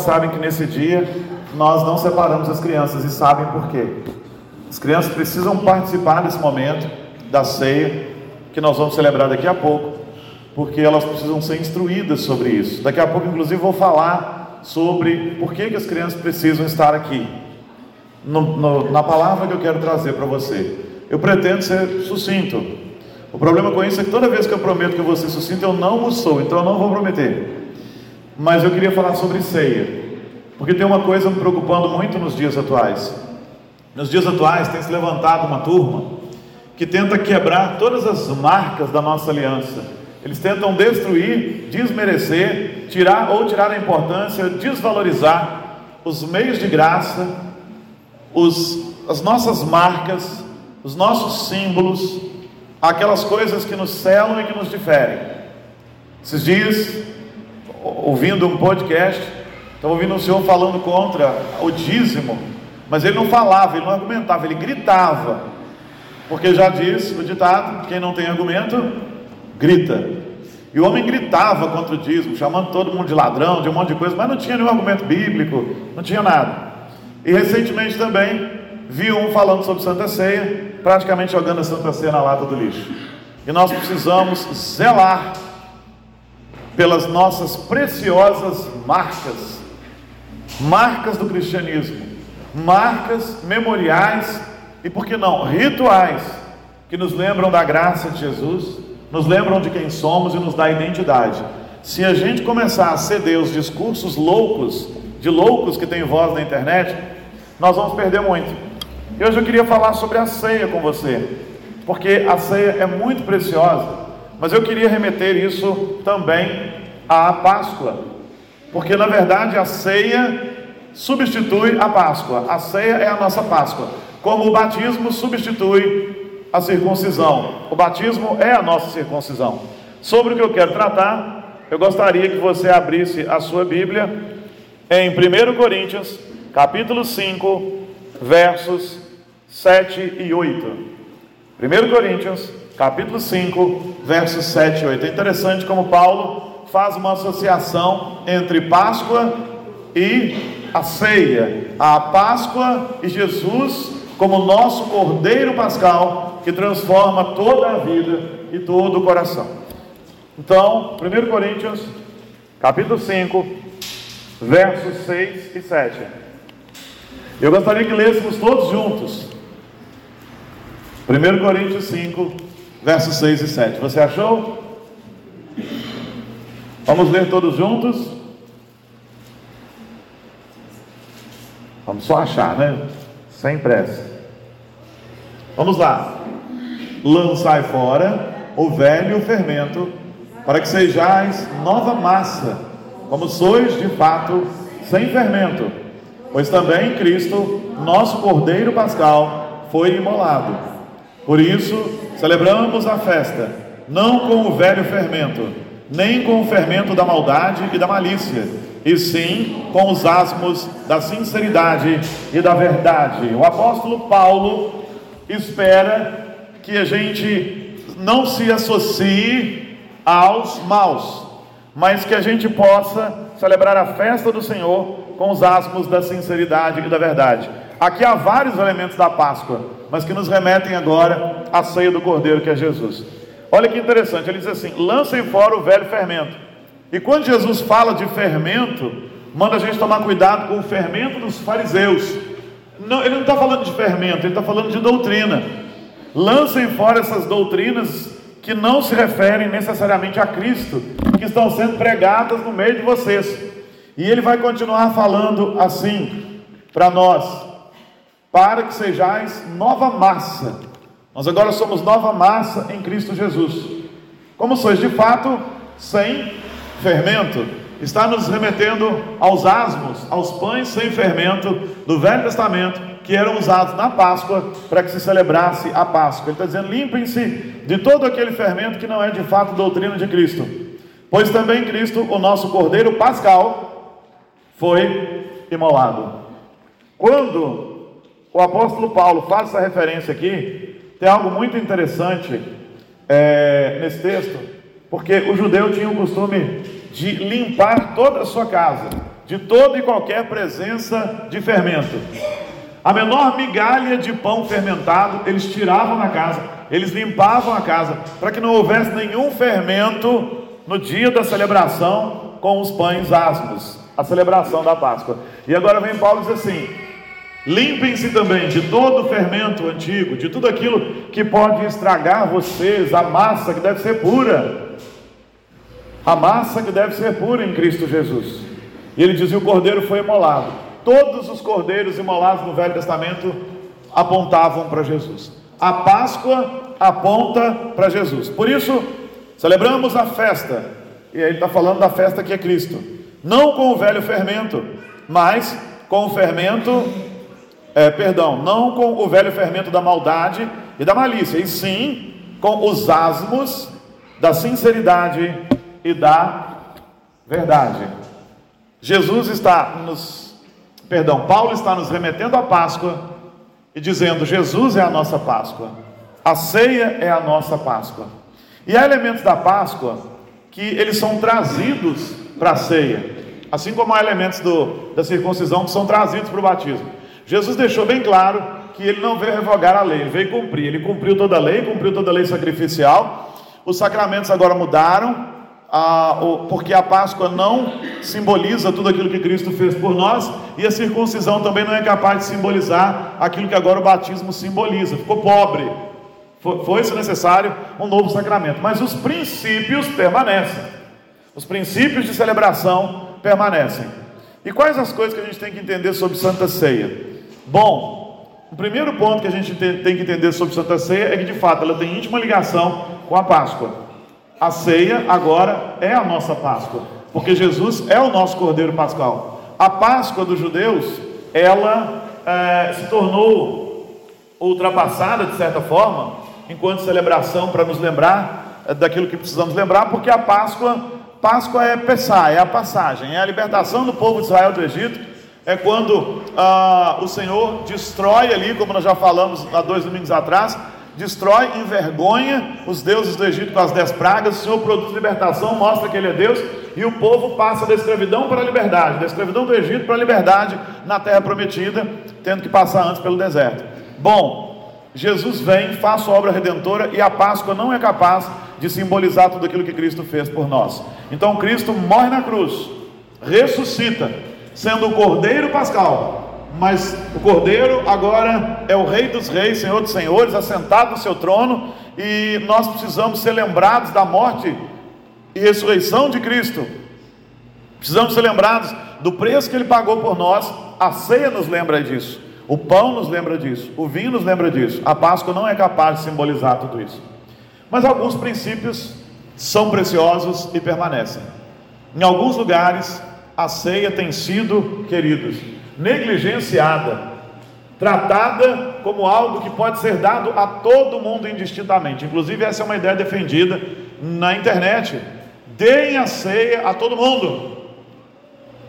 sabem que nesse dia nós não separamos as crianças e sabem por quê. As crianças precisam participar desse momento da ceia que nós vamos celebrar daqui a pouco, porque elas precisam ser instruídas sobre isso. Daqui a pouco, inclusive, vou falar sobre por que, que as crianças precisam estar aqui. No, no, na palavra que eu quero trazer para você, eu pretendo ser sucinto. O problema com isso é que toda vez que eu prometo que eu vou ser sucinto, eu não o sou, então eu não vou prometer. Mas eu queria falar sobre ceia, porque tem uma coisa me preocupando muito nos dias atuais. Nos dias atuais tem se levantado uma turma que tenta quebrar todas as marcas da nossa aliança. Eles tentam destruir, desmerecer, tirar ou tirar a importância, desvalorizar os meios de graça, os, as nossas marcas, os nossos símbolos, aquelas coisas que nos selam e que nos diferem. Esses dias, ouvindo um podcast, estava ouvindo um senhor falando contra o dízimo, mas ele não falava, ele não argumentava, ele gritava porque já diz o ditado: quem não tem argumento, grita. E o homem gritava contra o dízimo, chamando todo mundo de ladrão, de um monte de coisa, mas não tinha nenhum argumento bíblico, não tinha nada. E recentemente também vi um falando sobre Santa Ceia, praticamente jogando a Santa Ceia na lata do lixo. E nós precisamos zelar pelas nossas preciosas marcas, marcas do cristianismo, marcas memoriais e por que não, rituais que nos lembram da graça de Jesus, nos lembram de quem somos e nos dá identidade. Se a gente começar a ceder os discursos loucos, de loucos que tem voz na internet, nós vamos perder muito. E hoje eu queria falar sobre a ceia com você, porque a ceia é muito preciosa, mas eu queria remeter isso também à Páscoa, porque na verdade a ceia substitui a Páscoa, a ceia é a nossa Páscoa. Como o batismo substitui a circuncisão. O batismo é a nossa circuncisão. Sobre o que eu quero tratar, eu gostaria que você abrisse a sua Bíblia em 1 Coríntios, capítulo 5, versos 7 e 8. 1 Coríntios, capítulo 5, versos 7 e 8. É interessante como Paulo faz uma associação entre Páscoa e a ceia. A Páscoa e Jesus como nosso Cordeiro Pascal, que transforma toda a vida e todo o coração. Então, 1 Coríntios, capítulo 5, versos 6 e 7. Eu gostaria que lêssemos todos juntos. 1 Coríntios 5, versos 6 e 7. Você achou? Vamos ler todos juntos? Vamos só achar, né? Sem pressa. Vamos lá. Lançai fora o velho fermento, para que sejais nova massa, como sois de fato sem fermento. Pois também Cristo, nosso Cordeiro Pascal, foi imolado. Por isso, celebramos a festa, não com o velho fermento, nem com o fermento da maldade e da malícia, e sim com os asmos da sinceridade e da verdade. O apóstolo Paulo espera que a gente não se associe aos maus, mas que a gente possa celebrar a festa do Senhor com os asmos da sinceridade e da verdade. Aqui há vários elementos da Páscoa, mas que nos remetem agora à ceia do Cordeiro que é Jesus. Olha que interessante, ele diz assim: lancem fora o velho fermento. E quando Jesus fala de fermento, manda a gente tomar cuidado com o fermento dos fariseus não, ele não está falando de fermento, ele está falando de doutrina. Lancem fora essas doutrinas que não se referem necessariamente a Cristo, que estão sendo pregadas no meio de vocês. E ele vai continuar falando assim para nós: para que sejais nova massa. Nós agora somos nova massa em Cristo Jesus. Como sois de fato sem fermento está nos remetendo aos asmos, aos pães sem fermento do Velho Testamento, que eram usados na Páscoa para que se celebrasse a Páscoa. Ele está dizendo: limpem-se de todo aquele fermento que não é de fato doutrina de Cristo, pois também Cristo, o nosso Cordeiro Pascal, foi imolado. Quando o apóstolo Paulo faz essa referência aqui, tem algo muito interessante é, nesse texto, porque o judeu tinha o costume de limpar toda a sua casa, de toda e qualquer presença de fermento. A menor migalha de pão fermentado eles tiravam na casa, eles limpavam a casa, para que não houvesse nenhum fermento no dia da celebração com os pães asmos, a celebração da Páscoa. E agora vem Paulo diz assim: limpem-se também de todo o fermento antigo, de tudo aquilo que pode estragar vocês, a massa que deve ser pura, a massa que deve ser pura em Cristo Jesus. E ele dizia: o cordeiro foi imolado. Todos os cordeiros imolados no Velho Testamento apontavam para Jesus. A Páscoa aponta para Jesus. Por isso, celebramos a festa. E aí ele está falando da festa que é Cristo. Não com o velho fermento, mas com o fermento, é, perdão, não com o velho fermento da maldade e da malícia, e sim com os asmos da sinceridade e da verdade. Jesus está nos, perdão, Paulo está nos remetendo à Páscoa e dizendo: Jesus é a nossa Páscoa, a ceia é a nossa Páscoa. E há elementos da Páscoa que eles são trazidos para a ceia, assim como há elementos do, da circuncisão que são trazidos para o batismo. Jesus deixou bem claro que ele não veio revogar a lei, ele veio cumprir. Ele cumpriu toda a lei, cumpriu toda a lei sacrificial. Os sacramentos agora mudaram, porque a Páscoa não simboliza tudo aquilo que Cristo fez por nós, e a circuncisão também não é capaz de simbolizar aquilo que agora o batismo simboliza. Ficou pobre. Foi-se necessário um novo sacramento, mas os princípios permanecem. Os princípios de celebração permanecem. E quais as coisas que a gente tem que entender sobre Santa Ceia? Bom, o primeiro ponto que a gente tem que entender sobre Santa Ceia é que de fato ela tem íntima ligação com a Páscoa. A ceia agora é a nossa Páscoa, porque Jesus é o nosso Cordeiro Pascal. A Páscoa dos judeus, ela é, se tornou ultrapassada de certa forma, enquanto celebração para nos lembrar é, daquilo que precisamos lembrar, porque a Páscoa, Páscoa é Pessah, é a passagem, é a libertação do povo de Israel do Egito, é quando ah, o Senhor destrói ali, como nós já falamos há dois domingos atrás, destrói, envergonha os deuses do Egito com as dez pragas, o Senhor produz libertação, mostra que Ele é Deus, e o povo passa da escravidão para a liberdade, da escravidão do Egito para a liberdade na terra prometida, tendo que passar antes pelo deserto. Bom, Jesus vem, faz sua obra redentora e a Páscoa não é capaz de simbolizar tudo aquilo que Cristo fez por nós. Então Cristo morre na cruz, ressuscita, sendo o Cordeiro Pascal, mas o Cordeiro agora é o Rei dos Reis, Senhor dos Senhores, assentado no seu trono, e nós precisamos ser lembrados da morte e ressurreição de Cristo. Precisamos ser lembrados do preço que ele pagou por nós. A ceia nos lembra disso, o pão nos lembra disso, o vinho nos lembra disso. A Páscoa não é capaz de simbolizar tudo isso. Mas alguns princípios são preciosos e permanecem. Em alguns lugares, a ceia tem sido, queridos, negligenciada, tratada como algo que pode ser dado a todo mundo indistintamente. Inclusive, essa é uma ideia defendida na internet. Deem a ceia a todo mundo.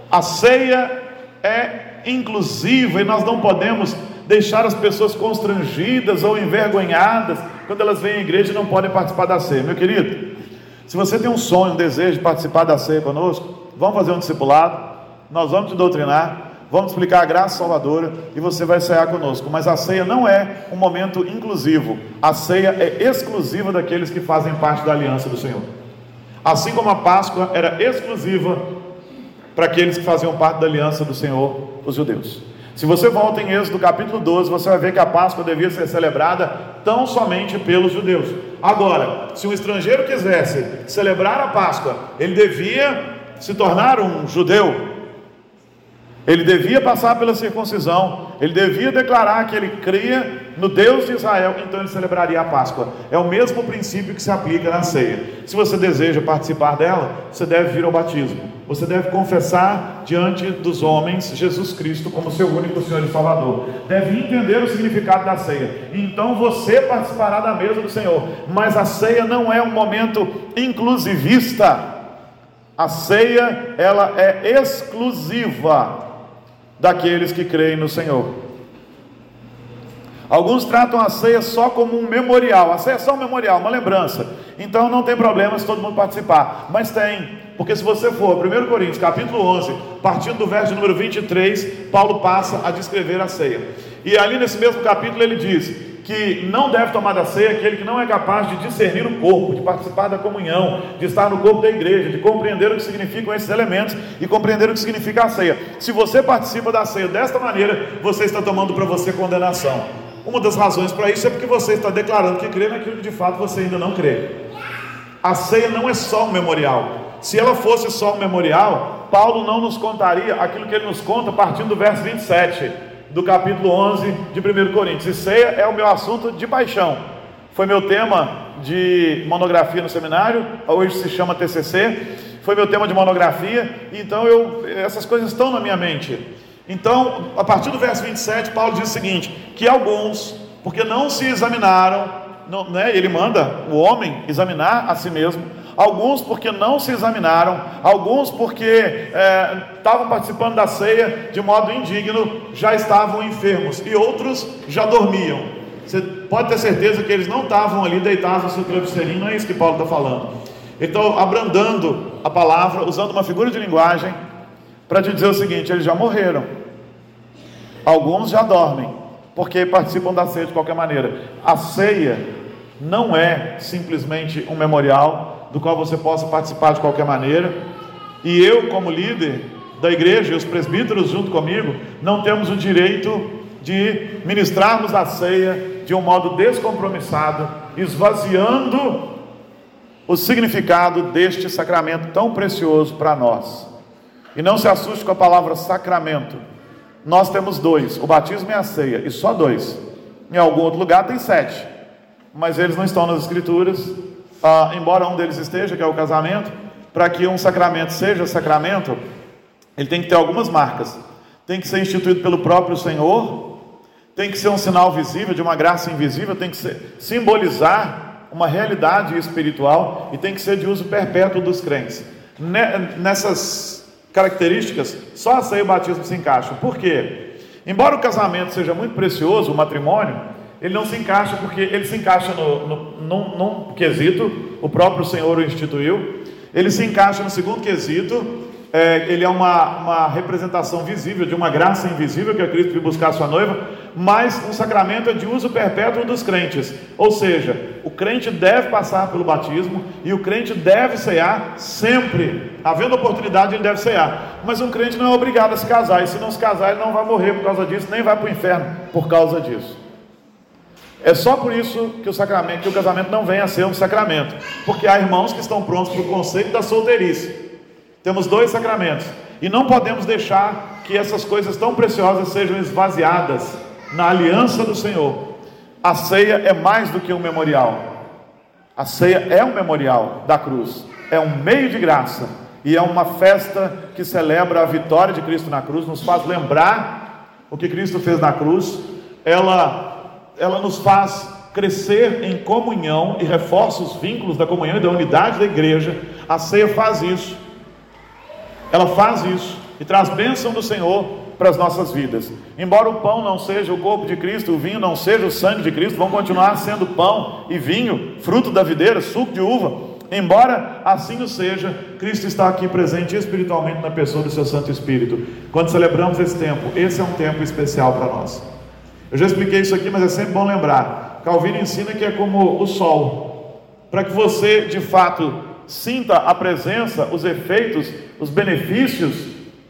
A ceia é inclusiva e nós não podemos deixar as pessoas constrangidas ou envergonhadas quando elas vêm à igreja e não podem participar da ceia. Meu querido, se você tem um sonho, um desejo de participar da ceia conosco, vamos fazer um discipulado, nós vamos te doutrinar, vamos explicar a graça salvadora e você vai ceiar conosco. Mas a ceia não é um momento inclusivo, a ceia é exclusiva daqueles que fazem parte da aliança do Senhor. Assim como a Páscoa era exclusiva para aqueles que faziam parte da aliança do Senhor, os judeus. Se você volta em Êxodo capítulo 12, você vai ver que a Páscoa devia ser celebrada tão somente pelos judeus. Agora, se um estrangeiro quisesse celebrar a Páscoa, ele devia se tornar um judeu, ele devia passar pela circuncisão, ele devia declarar que ele cria no Deus de Israel, então ele celebraria a Páscoa. É o mesmo princípio que se aplica na ceia. Se você deseja participar dela, você deve vir ao batismo. Você deve confessar diante dos homens Jesus Cristo como seu único Senhor e Salvador. Deve entender o significado da ceia. Então você participará da mesa do Senhor. Mas a ceia não é um momento inclusivista. A ceia, ela é exclusiva daqueles que creem no Senhor. Alguns tratam a ceia só como um memorial. A ceia é só um memorial, uma lembrança. Então não tem problema se todo mundo participar. Mas tem, Porque se você for 1 Coríntios, capítulo 11, partindo do verso número 23, Paulo passa a descrever a ceia. E ali nesse mesmo capítulo ele diz: que não deve tomar da ceia aquele que não é capaz de discernir o corpo, de participar da comunhão, de estar no corpo da igreja, de compreender o que significam esses elementos e compreender o que significa a ceia. Se você participa da ceia desta maneira, você está tomando para você condenação. Uma das razões para isso é porque você está declarando que crê naquilo que de fato você ainda não crê. A ceia não é só um memorial. Se ela fosse só um memorial, Paulo não nos contaria aquilo que ele nos conta partindo do verso 27 do capítulo 11 de 1 Coríntios. E ceia é o meu assunto de paixão. Foi meu tema de monografia no seminário, hoje se chama TCC. Foi meu tema de monografia, então eu, essas coisas estão na minha mente. Então, a partir do verso 27, Paulo diz o seguinte: que alguns, porque não se examinaram, não, né, ele manda o homem examinar a si mesmo, alguns porque não se examinaram, alguns porque é, estavam participando da ceia de modo indigno, já estavam enfermos, e outros já dormiam. Você pode ter certeza que eles não estavam ali deitados no seu travesseirinho, não é isso que Paulo está falando. Então, abrandando a palavra, usando uma figura de linguagem, para te dizer o seguinte: eles já morreram, alguns já dormem, porque participam da ceia de qualquer maneira. A ceia não é simplesmente um memorial, do qual você possa participar de qualquer maneira. E eu, como líder da igreja, e os presbíteros junto comigo, não temos o direito de ministrarmos a ceia de um modo descompromissado, esvaziando o significado deste sacramento tão precioso para nós. E não se assuste com a palavra sacramento. Nós temos dois, o batismo e a ceia, e só dois. Em algum outro lugar tem sete, mas eles não estão nas escrituras, ah, embora um deles esteja, que é o casamento, para que um sacramento seja sacramento, ele tem que ter algumas marcas. Tem que ser instituído pelo próprio Senhor, tem que ser um sinal visível de uma graça invisível, tem que ser, simbolizar uma realidade espiritual e tem que ser de uso perpétuo dos crentes. Nessas características, só a ceia e o batismo se encaixam. Por quê? Embora o casamento seja muito precioso, o matrimônio, ele não se encaixa porque ele se encaixa no, no, num, num quesito, o próprio Senhor o instituiu. Ele se encaixa no segundo quesito, é, ele é uma, uma representação visível de uma graça invisível que é Cristo veio buscar a sua noiva, mas um sacramento é de uso perpétuo dos crentes. Ou seja, o crente deve passar pelo batismo e o crente deve cear sempre. Havendo oportunidade, ele deve cear. Mas um crente não é obrigado a se casar, e se não se casar, ele não vai morrer por causa disso, nem vai para o inferno por causa disso. É só por isso que o sacramento, que o casamento não vem a ser um sacramento, porque há irmãos que estão prontos para o conceito da solteirice. Temos dois sacramentos e não podemos deixar que essas coisas tão preciosas sejam esvaziadas na aliança do Senhor. A ceia é mais do que um memorial. A ceia é um memorial da cruz, é um meio de graça e é uma festa que celebra a vitória de Cristo na cruz, nos faz lembrar o que Cristo fez na cruz. Ela ela nos faz crescer em comunhão e reforça os vínculos da comunhão e da unidade da igreja. A ceia faz isso. Ela faz isso e traz bênção do Senhor para as nossas vidas. Embora o pão não seja o corpo de Cristo, o vinho não seja o sangue de Cristo, vão continuar sendo pão e vinho, fruto da videira, suco de uva. Embora assim o seja, Cristo está aqui presente espiritualmente na pessoa do seu Santo Espírito. Quando celebramos esse tempo, esse é um tempo especial para nós. Eu já expliquei isso aqui, mas é sempre bom lembrar. Calvino ensina que é como o sol. Para que você, de fato, sinta a presença, os efeitos, os benefícios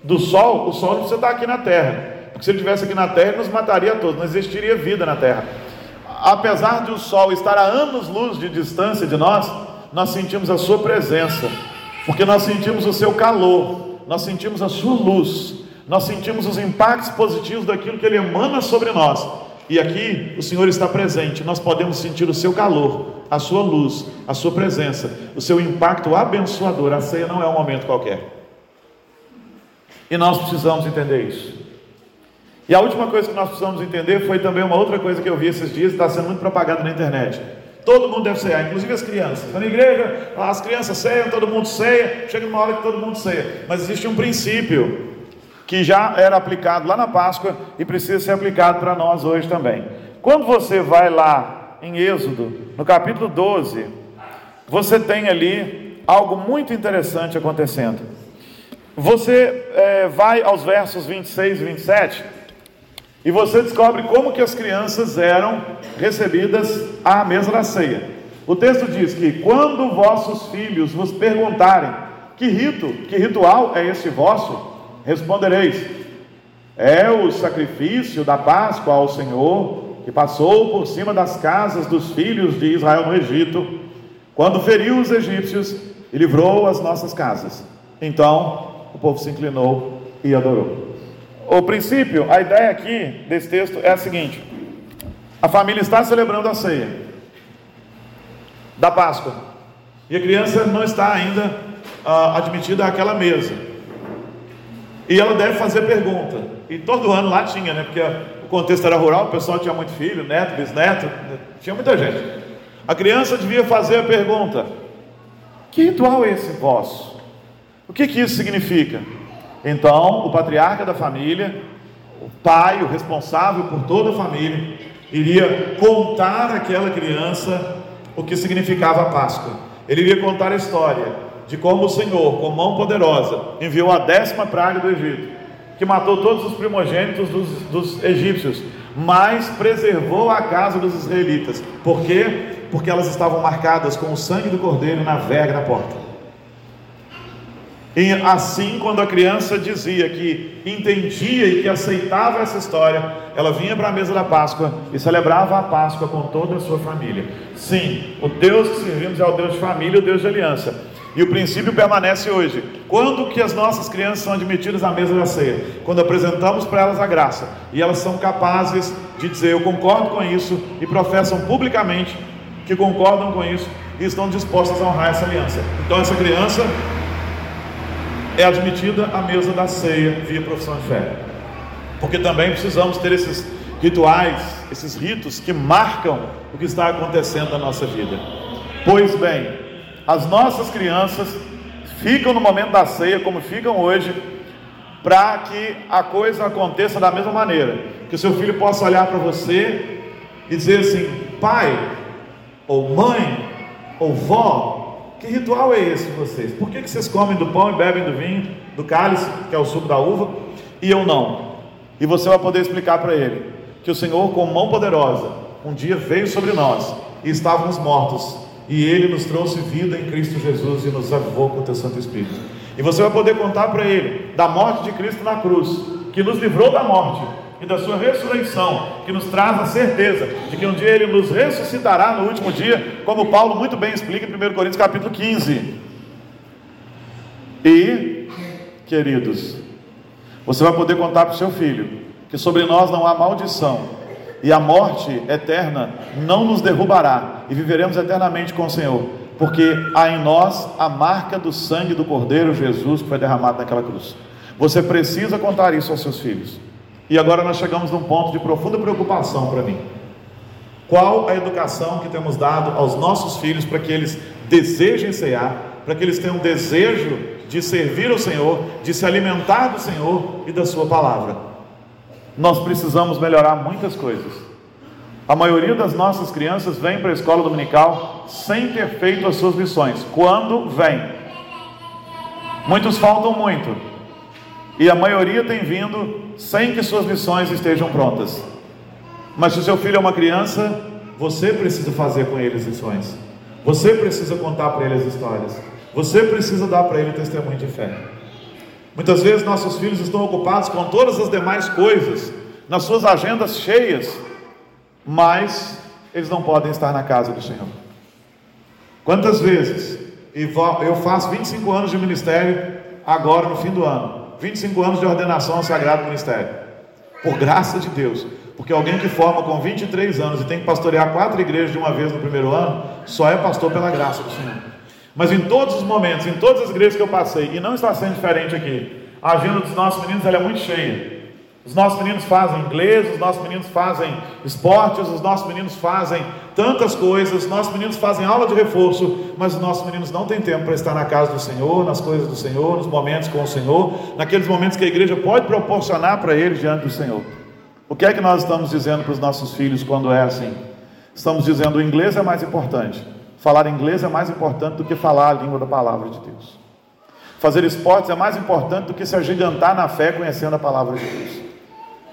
do sol, o sol não precisa estar aqui na terra. Porque se ele estivesse aqui na terra, ele nos mataria todos, não existiria vida na terra. Apesar de o sol estar a anos-luz de distância de nós, nós sentimos a sua presença, porque nós sentimos o seu calor, nós sentimos a sua luz, nós sentimos os impactos positivos daquilo que Ele emana sobre nós. E aqui o Senhor está presente, nós podemos sentir o seu calor, a sua luz, a sua presença, o seu impacto abençoador. A ceia não é um momento qualquer. E nós precisamos entender isso. E a última coisa que nós precisamos entender foi também uma outra coisa que eu vi esses dias, está sendo muito propagada na internet. Todo mundo deve cear, inclusive as crianças. Na igreja, as crianças ceiam, todo mundo ceia, chega uma hora que todo mundo ceia. Mas existe um princípio que já era aplicado lá na Páscoa e precisa ser aplicado para nós hoje também. Quando você vai lá em Êxodo, no capítulo 12, você tem ali algo muito interessante acontecendo. Você é, vai aos versos 26 e 27 e você descobre como que as crianças eram recebidas à mesa da ceia. O texto diz que quando vossos filhos vos perguntarem que rito, que ritual é este vosso, respondereis: é o sacrifício da Páscoa ao Senhor, que passou por cima das casas dos filhos de Israel no Egito, quando feriu os egípcios e livrou as nossas casas. Então o povo se inclinou e adorou. O princípio, a ideia aqui desse texto é a seguinte: a família está celebrando a ceia da Páscoa e a criança não está ainda ah, admitida àquela mesa. E ela deve fazer pergunta. E todo ano lá tinha, né? Porque o contexto era rural, o pessoal tinha muito filho, neto, bisneto, tinha muita gente. A criança devia fazer a pergunta: Que ritual é esse vosso? O que, que isso significa? Então, o patriarca da família, o pai, o responsável por toda a família, iria contar àquela criança o que significava a Páscoa. Ele iria contar a história de como o Senhor, com mão poderosa, enviou a décima praga do Egito, que matou todos os primogênitos dos, dos egípcios, mas preservou a casa dos israelitas. Por quê? Porque elas estavam marcadas com o sangue do cordeiro na verga da porta. E assim, quando a criança dizia que entendia e que aceitava essa história, ela vinha para a mesa da Páscoa e celebrava a Páscoa com toda a sua família. Sim, o Deus que servimos é o Deus de família, o Deus de aliança. E o princípio permanece hoje. Quando que as nossas crianças são admitidas à mesa da ceia? Quando apresentamos para elas a graça e elas são capazes de dizer eu concordo com isso e professam publicamente que concordam com isso e estão dispostas a honrar essa aliança. Então essa criança é admitida à mesa da ceia via profissão de fé. Porque também precisamos ter esses rituais, esses ritos que marcam o que está acontecendo na nossa vida. Pois bem, as nossas crianças ficam no momento da ceia como ficam hoje, para que a coisa aconteça da mesma maneira. Que o seu filho possa olhar para você e dizer assim: pai, ou mãe, ou vó, que ritual é esse de vocês? Por que, que vocês comem do pão e bebem do vinho, do cálice, que é o suco da uva, e eu não? E você vai poder explicar para ele que o Senhor, com mão poderosa, um dia veio sobre nós e estávamos mortos, e ele nos trouxe vida em Cristo Jesus e nos avivou com o teu Santo Espírito. E você vai poder contar para ele da morte de Cristo na cruz, que nos livrou da morte e da sua ressurreição, que nos traz a certeza de que um dia ele nos ressuscitará no último dia, como Paulo muito bem explica em 1 Coríntios capítulo 15. E, queridos, você vai poder contar para o seu filho que sobre nós não há maldição, e a morte eterna não nos derrubará, e viveremos eternamente com o Senhor, porque há em nós a marca do sangue do Cordeiro Jesus que foi derramado naquela cruz. Você precisa contar isso aos seus filhos. E agora nós chegamos num ponto de profunda preocupação para mim. Qual a educação que temos dado aos nossos filhos para que eles desejem cear, para que eles tenham desejo de servir ao Senhor, de se alimentar do Senhor e da Sua palavra? Nós precisamos melhorar muitas coisas. A maioria das nossas crianças vem para a escola dominical sem ter feito as suas lições. Quando vem? Muitos faltam muito e a maioria tem vindo sem que suas lições estejam prontas. Mas se o seu filho é uma criança, você precisa fazer com ele as lições. Você precisa contar para ele as histórias. Você precisa dar para ele testemunho de fé. Muitas vezes nossos filhos estão ocupados com todas as demais coisas, nas suas agendas cheias, mas eles não podem estar na casa do Senhor. Quantas vezes, eu faço 25 anos de ministério agora no fim do ano, 25 anos de ordenação ao Sagrado Ministério. Por graça de Deus. Porque alguém que forma com 23 anos e tem que pastorear quatro igrejas de uma vez no primeiro ano, só é pastor pela graça do Senhor. Mas em todos os momentos, em todas as igrejas que eu passei, e não está sendo diferente aqui, a agenda dos nossos meninos é muito cheia. Os nossos meninos fazem inglês, os nossos meninos fazem esportes, os nossos meninos fazem tantas coisas, os nossos meninos fazem aula de reforço, mas os nossos meninos não têm tempo para estar na casa do Senhor, nas coisas do Senhor, nos momentos com o Senhor, naqueles momentos que a igreja pode proporcionar para eles diante do Senhor. O que é que nós estamos dizendo para os nossos filhos quando é assim? Estamos dizendo o inglês é mais importante, Falar inglês é mais importante do que falar a língua da palavra de Deus. Fazer esportes é mais importante do que se agigantar na fé conhecendo a palavra de Deus.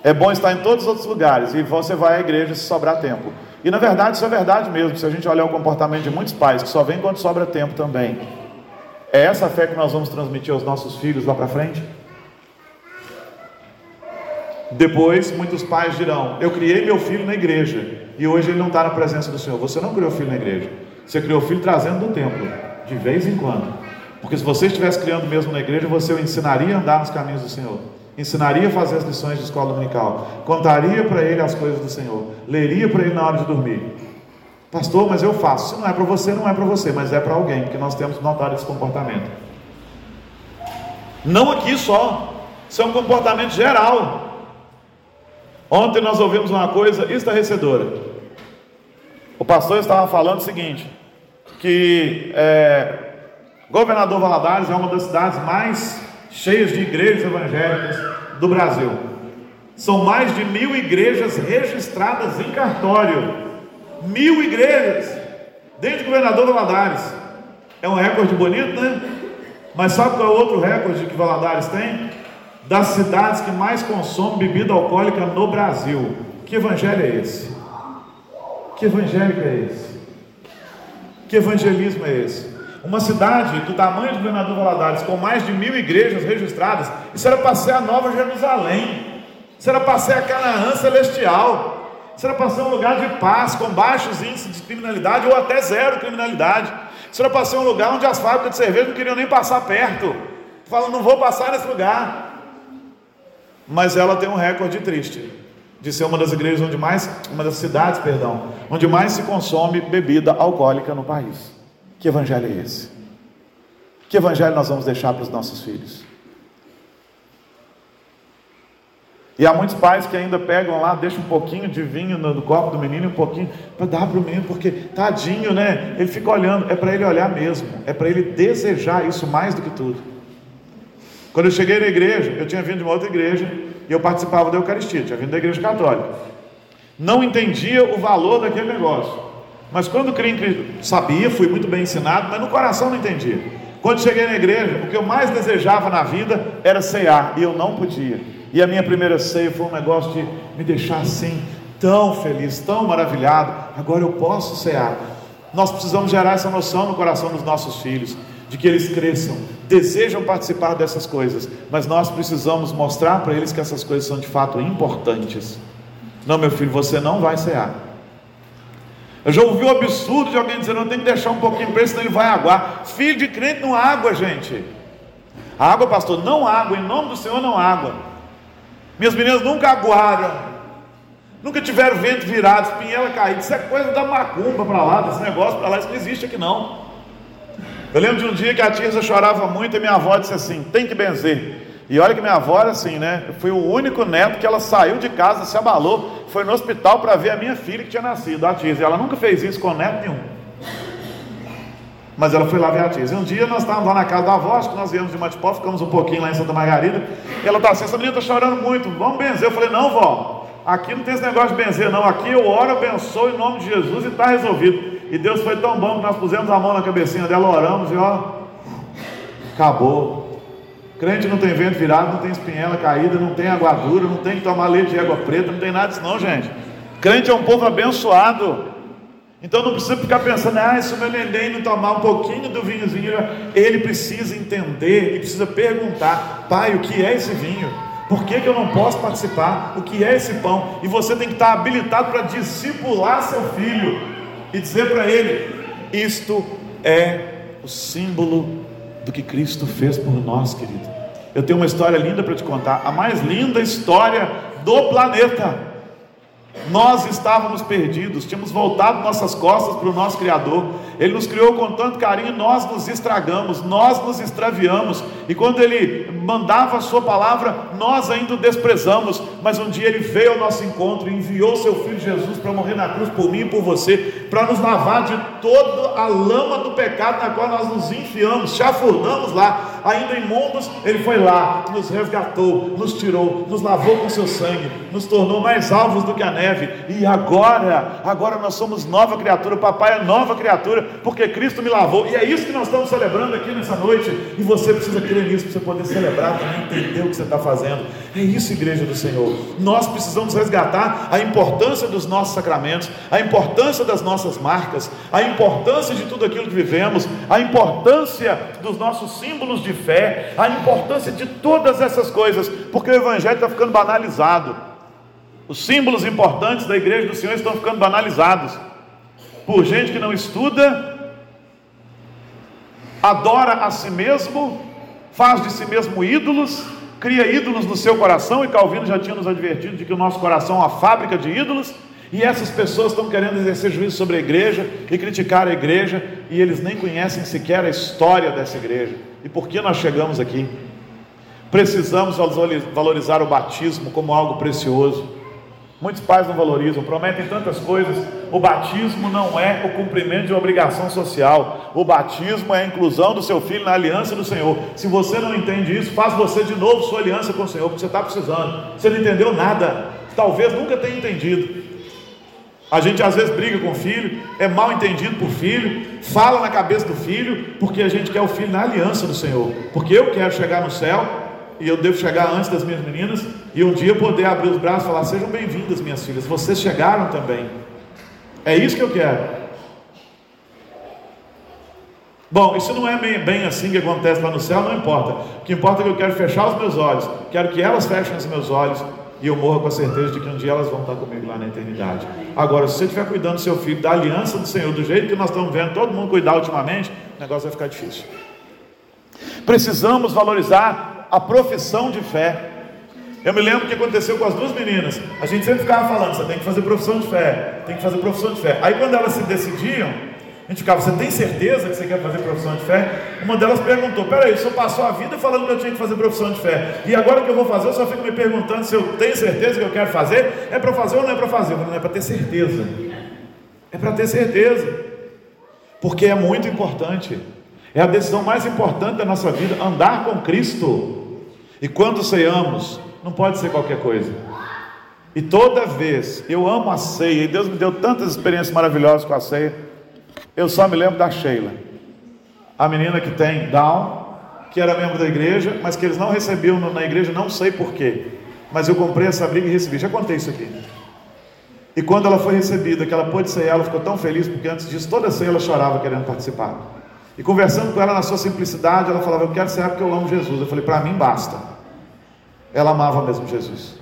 É bom estar em todos os outros lugares e você vai à igreja se sobrar tempo. E na verdade isso é verdade mesmo. Se a gente olhar o comportamento de muitos pais que só vem quando sobra tempo também. É essa fé que nós vamos transmitir aos nossos filhos lá para frente? Depois, muitos pais dirão: Eu criei meu filho na igreja e hoje ele não está na presença do Senhor. Você não criou filho na igreja, você criou filho trazendo do templo, de vez em quando. Porque se você estivesse criando mesmo na igreja, você o ensinaria a andar nos caminhos do Senhor, ensinaria a fazer as lições de escola dominical, contaria para ele as coisas do Senhor, leria para ele na hora de dormir. Pastor, mas eu faço. Se não é para você, não é para você, mas é para alguém, porque nós temos notar esse comportamento. Não aqui só, isso é um comportamento geral. Ontem nós ouvimos uma coisa estarrecedora. O pastor estava falando o seguinte: que é, Governador Valadares é uma das cidades mais cheias de igrejas evangélicas do Brasil. São mais de mil igrejas registradas em cartório. Mil igrejas dentro de Governador Valadares. É um recorde bonito, né? Mas sabe qual é o outro recorde que Valadares tem? das cidades que mais consomem bebida alcoólica no Brasil. Que evangelho é esse? Que evangelho é esse? Que evangelismo é esse? Uma cidade do tamanho de Governador Valadares, com mais de mil igrejas registradas, isso era para ser a Nova Jerusalém, isso era para ser a Canaã celestial, isso era para ser um lugar de paz, com baixos índices de criminalidade ou até zero criminalidade, isso era para ser um lugar onde as fábricas de cerveja não queriam nem passar perto, falam, não vou passar nesse lugar, mas ela tem um recorde triste de ser uma das igrejas onde mais, uma das cidades, perdão, onde mais se consome bebida alcoólica no país. Que evangelho é esse? Que evangelho nós vamos deixar para os nossos filhos? E há muitos pais que ainda pegam lá, deixam um pouquinho de vinho no, copo do menino, um pouquinho, para dar para o menino, porque tadinho, né? Ele fica olhando, é para ele olhar mesmo, é para ele desejar isso mais do que tudo. Quando eu cheguei na igreja, eu tinha vindo de uma outra igreja e eu participava da Eucaristia, tinha vindo da igreja católica. Não entendia o valor daquele negócio. Mas quando criei em Cristo, sabia, fui muito bem ensinado, mas no coração não entendia. Quando cheguei na igreja, o que eu mais desejava na vida era cear, e eu não podia. E a minha primeira ceia foi um negócio de me deixar assim, tão feliz, tão maravilhado. Agora eu posso cear. Nós precisamos gerar essa noção no coração dos nossos filhos de que eles cresçam, desejam participar dessas coisas, mas nós precisamos mostrar para eles que essas coisas são de fato importantes. Não, meu filho, você não vai cear. Eu já ouvi o absurdo de alguém dizendo, não tem que deixar um pouquinho para ele, senão ele vai aguar. Filho de crente não água, gente. Água, pastor, não água, em nome do Senhor não água. Minhas meninas nunca aguaram, nunca tiveram vento virado, espinhela caída. Isso é coisa da macumba para lá, desse negócio para lá, isso não existe aqui não. Eu lembro de um dia que a Tirza chorava muito e minha avó disse assim: tem que benzer. E olha que minha avó era assim, né? Eu fui o único neto que ela saiu de casa, se abalou, foi no hospital para ver a minha filha que tinha nascido, a Tirza. Ela nunca fez isso com neto nenhum. Mas ela foi lá ver a Tirza. E um dia nós estávamos lá na casa da avó, acho que nós viemos de Matipó, ficamos um pouquinho lá em Santa Margarida. E ela estava assim: essa menina está chorando muito, vamos benzer. Eu falei: não, vó, aqui não tem esse negócio de benzer, não. Aqui eu oro, abençoo em nome de Jesus e está resolvido. E Deus foi tão bom que nós pusemos a mão na cabecinha dela, oramos e ó, acabou. Crente não tem vento virado, não tem espinhela caída, não tem aguadura, não tem que tomar leite de água preta, não tem nada disso não, gente. Crente é um povo abençoado. Então não precisa ficar pensando, ah, se o meu neném não tomar um pouquinho do vinhozinho, ele precisa entender, ele precisa perguntar, pai, o que é esse vinho? Por que, que eu não posso participar? O que é esse pão? E você tem que estar habilitado para discipular seu filho e dizer para ele: Isto é o símbolo do que Cristo fez por nós, querido. Eu tenho uma história linda para te contar, a mais linda história do planeta. Nós estávamos perdidos, tínhamos voltado nossas costas para o nosso Criador. Ele nos criou com tanto carinho, nós nos estragamos, nós nos extraviamos. E quando Ele mandava a sua palavra, nós ainda o desprezamos, mas um dia ele veio ao nosso encontro e enviou seu filho Jesus para morrer na cruz por mim e por você, para nos lavar de toda a lama do pecado na qual nós nos enfiamos, chafurdamos lá, ainda imundos, ele foi lá, nos resgatou, nos tirou, nos lavou com seu sangue, nos tornou mais alvos do que a neve, e agora, agora nós somos nova criatura, o papai é nova criatura, porque Cristo me lavou, e é isso que nós estamos celebrando aqui nessa noite, e você precisa crer nisso para você poder celebrar, também entender o que você está fazendo. É isso, igreja do Senhor. Nós precisamos resgatar a importância dos nossos sacramentos, a importância das nossas marcas, a importância de tudo aquilo que vivemos, a importância dos nossos símbolos de fé, a importância de todas essas coisas, porque o Evangelho está ficando banalizado. Os símbolos importantes da igreja do Senhor estão ficando banalizados por gente que não estuda, adora a si mesmo, faz de si mesmo ídolos, cria ídolos no seu coração, e Calvino já tinha nos advertido de que o nosso coração é uma fábrica de ídolos, e essas pessoas estão querendo exercer juízo sobre a igreja e criticar a igreja, e eles nem conhecem sequer a história dessa igreja. E por que nós chegamos aqui? Precisamos valorizar o batismo como algo precioso. Muitos pais não valorizam, prometem tantas coisas. O batismo não é o cumprimento de uma obrigação social. O batismo é a inclusão do seu filho na aliança do Senhor. Se você não entende isso, faz você de novo sua aliança com o Senhor, porque você está precisando. Você não entendeu nada. Talvez nunca tenha entendido. A gente às vezes briga com o filho, é mal entendido por filho, fala na cabeça do filho, porque a gente quer o filho na aliança do Senhor. Porque eu quero chegar no céu e eu devo chegar antes das minhas meninas e um dia poder abrir os braços e falar: Sejam bem-vindas, minhas filhas, vocês chegaram também. É isso que eu quero. Bom, isso não é bem, assim que acontece lá no céu, não importa. O que importa é que eu quero fechar os meus olhos, quero que elas fechem os meus olhos e eu morro com a certeza de que um dia elas vão estar comigo lá na eternidade. Agora, se você estiver cuidando do seu filho, da aliança do Senhor, do jeito que nós estamos vendo todo mundo cuidar ultimamente, o negócio vai ficar difícil. Precisamos valorizar a profissão de fé. Eu me lembro que aconteceu com as duas meninas. A gente sempre ficava falando: você tem que fazer profissão de fé, tem que fazer profissão de fé. Aí quando elas se decidiam, a gente ficava: você tem certeza que você quer fazer profissão de fé? Uma delas perguntou: peraí, o senhor passou a vida falando que eu tinha que fazer profissão de fé, e agora que eu vou fazer, eu só fico me perguntando se eu tenho certeza que eu quero fazer. É para fazer ou não é para fazer? Não é para ter certeza, é para ter certeza, porque é muito importante. É a decisão mais importante da nossa vida, andar com Cristo. E quando ceiamos, não pode ser qualquer coisa. E toda vez, eu amo a ceia, e Deus me deu tantas experiências maravilhosas com a ceia. Eu só me lembro da Sheila, a menina que tem Down, que era membro da igreja, mas que eles não recebiam na igreja, não sei porquê. Mas eu comprei essa briga e recebi. Já contei isso aqui. E quando ela foi recebida, que ela pôde cear, ela ficou tão feliz, porque antes disso, toda ceia ela chorava querendo participar. E conversando com ela na sua simplicidade, ela falava: Eu quero ser porque eu amo Jesus. Eu falei: Para mim basta. Ela amava mesmo Jesus.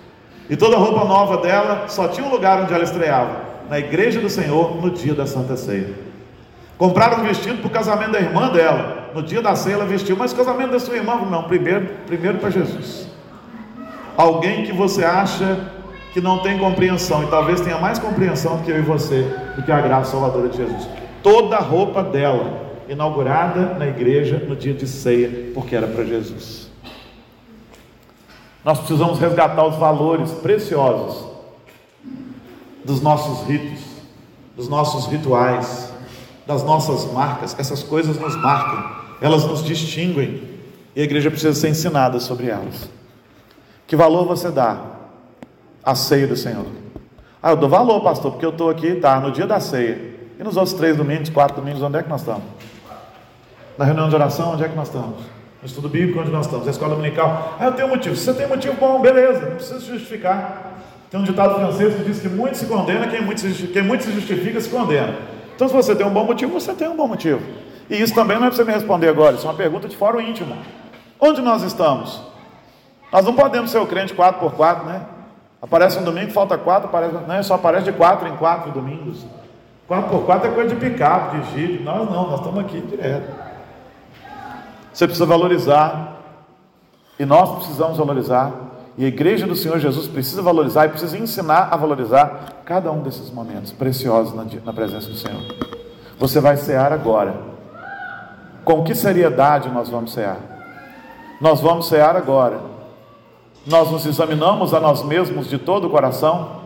E toda a roupa nova dela só tinha um lugar onde ela estreava: na igreja do Senhor, no dia da Santa Ceia. Compraram um vestido para o casamento da irmã dela. No dia da ceia ela vestiu, mas o casamento da sua irmã, não, primeiro, primeiro para Jesus. Alguém que você acha que não tem compreensão, e talvez tenha mais compreensão do que eu e você, do que a graça salvadora de Jesus. Toda a roupa dela inaugurada na igreja no dia de ceia, porque era para Jesus. Nós precisamos resgatar os valores preciosos dos nossos ritos, dos nossos rituais, das nossas marcas. Essas coisas nos marcam, elas nos distinguem e a igreja precisa ser ensinada sobre elas. Que valor você dá à ceia do Senhor? Ah, eu dou valor, pastor, porque eu estou aqui, tá, no dia da ceia. E nos outros três domingos, quatro domingos, onde é que nós estamos? Na reunião de oração, onde é que nós estamos? No estudo bíblico, onde nós estamos? Na escola dominical. Ah, eu tenho motivo. Se você tem motivo bom, beleza, não precisa se justificar. Tem um ditado francês que diz que muito se condena, quem muito se, quem muito se justifica se condena. Então, se você tem um bom motivo, você tem um bom motivo. E isso também não é para você me responder agora, isso é uma pergunta de fora íntimo. Onde nós estamos? Nós não podemos ser o crente 4 por 4 né? Aparece um domingo, falta quatro, aparece, né? só aparece de quatro em quatro domingos. 4 por 4 é coisa de picape, de jeep. Nós não, nós estamos aqui direto. Você precisa valorizar, e nós precisamos valorizar, e a igreja do Senhor Jesus precisa valorizar e precisa ensinar a valorizar cada um desses momentos preciosos na, presença do Senhor. Você vai cear agora. Com que seriedade nós vamos cear? Nós vamos cear agora. Nós nos examinamos a nós mesmos de todo o coração.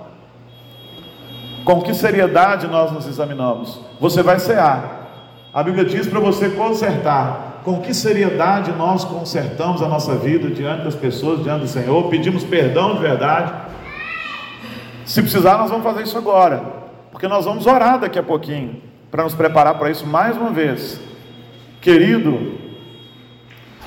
Com que seriedade nós nos examinamos? Você vai cear. A Bíblia diz para você consertar. Com que seriedade nós consertamos a nossa vida diante das pessoas, diante do Senhor? Pedimos perdão de verdade. Se precisar, nós vamos fazer isso agora, porque nós vamos orar daqui a pouquinho para nos preparar para isso mais uma vez. Querido,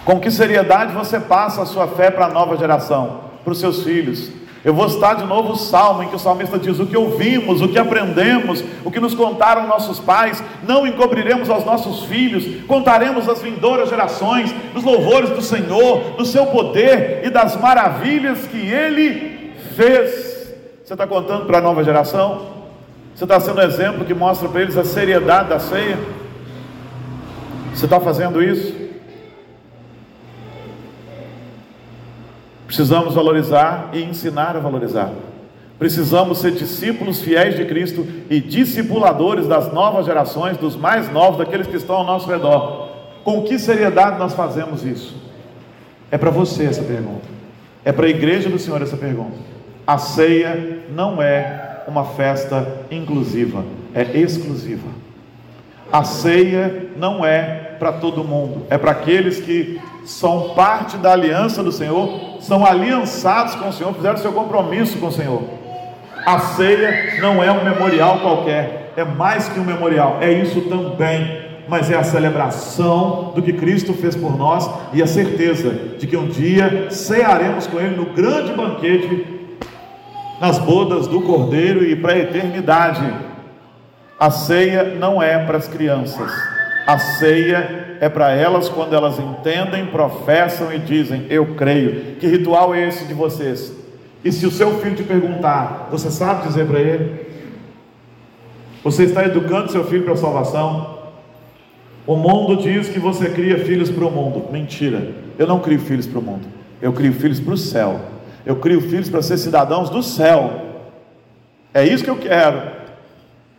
com que seriedade você passa a sua fé para a nova geração, para os seus filhos? Eu vou citar de novo o salmo em que o salmista diz: O que ouvimos, o que aprendemos, o que nos contaram nossos pais, não encobriremos aos nossos filhos, contaremos às vindouras gerações dos louvores do Senhor, do seu poder e das maravilhas que ele fez. Você está contando para a nova geração? Você está sendo um exemplo que mostra para eles a seriedade da ceia? Você está fazendo isso? Precisamos valorizar e ensinar a valorizar. Precisamos ser discípulos fiéis de Cristo e discipuladores das novas gerações, dos mais novos, daqueles que estão ao nosso redor. Com que seriedade nós fazemos isso? É para você essa pergunta. É para a igreja do Senhor essa pergunta. A ceia não é uma festa inclusiva, é exclusiva. A ceia não é para todo mundo, é para aqueles que são parte da aliança do Senhor, são aliançados com o Senhor, fizeram seu compromisso com o Senhor. A ceia não é um memorial qualquer, é mais que um memorial, é isso também, mas é a celebração do que Cristo fez por nós e a certeza de que um dia cearemos com Ele no grande banquete, nas bodas do Cordeiro e para a eternidade. A ceia não é para as crianças, a ceia é para elas quando elas entendem, professam e dizem: Eu creio. Que ritual é esse de vocês? E se o seu filho te perguntar, você sabe dizer para ele? Você está educando seu filho para a salvação? O mundo diz que você cria filhos para o mundo. Mentira. Eu não crio filhos para o mundo. Eu crio filhos para o céu. Eu crio filhos para ser cidadãos do céu. É isso que eu quero.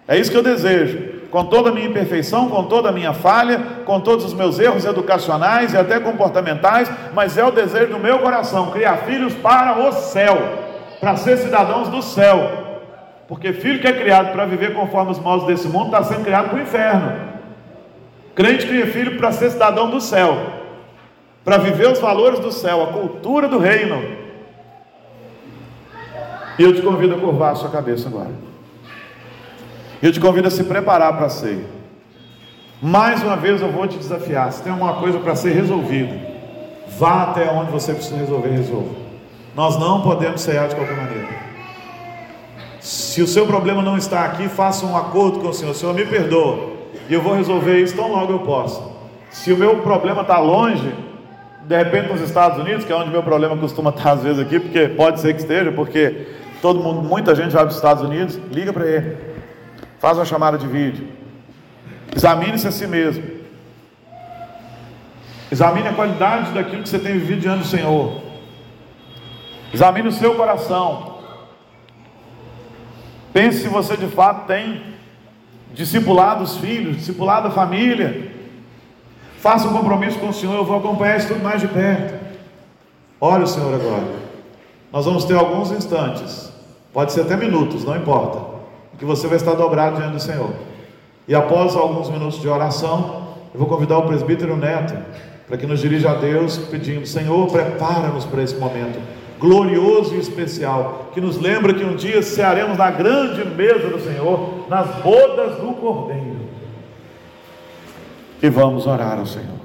É isso que eu desejo. Com toda a minha imperfeição, com toda a minha falha, com todos os meus erros educacionais e até comportamentais, mas é o desejo do meu coração criar filhos para o céu, para ser cidadãos do céu. Porque filho que é criado para viver conforme os modos desse mundo está sendo criado para o inferno. Crente cria filho para ser cidadão do céu, para viver os valores do céu, a cultura do reino. E eu te convido a curvar a sua cabeça agora. Eu te convido a se preparar para a ceia. Mais uma vez eu vou te desafiar. Se tem alguma coisa para ser resolvida, vá até onde você precisa resolver, resolva. Nós não podemos ceiar de qualquer maneira. Se o seu problema não está aqui, faça um acordo com o Senhor. Senhor me perdoa. E eu vou resolver isso tão logo eu posso. Se o meu problema está longe, de repente nos Estados Unidos, que é onde meu problema costuma estar às vezes aqui, porque pode ser que esteja, porque todo mundo, muita gente vai para os Estados Unidos, liga para ele. Faz uma chamada de vídeo. Examine-se a si mesmo. Examine a qualidade daquilo que você tem vivido diante do Senhor. Examine o seu coração. Pense se você de fato tem discipulado os filhos, discipulado a família. Faça um compromisso com o Senhor, eu vou acompanhar isso tudo mais de perto. Olha o Senhor agora. Nós vamos ter alguns instantes, pode ser até minutos, não importa que você vai estar dobrado diante do Senhor. E após alguns minutos de oração, eu vou convidar o presbítero Neto para que nos dirija a Deus, pedindo: Senhor, prepara-nos para esse momento glorioso e especial, que nos lembra que um dia cearemos na grande mesa do Senhor, nas bodas do Cordeiro. E vamos orar ao Senhor.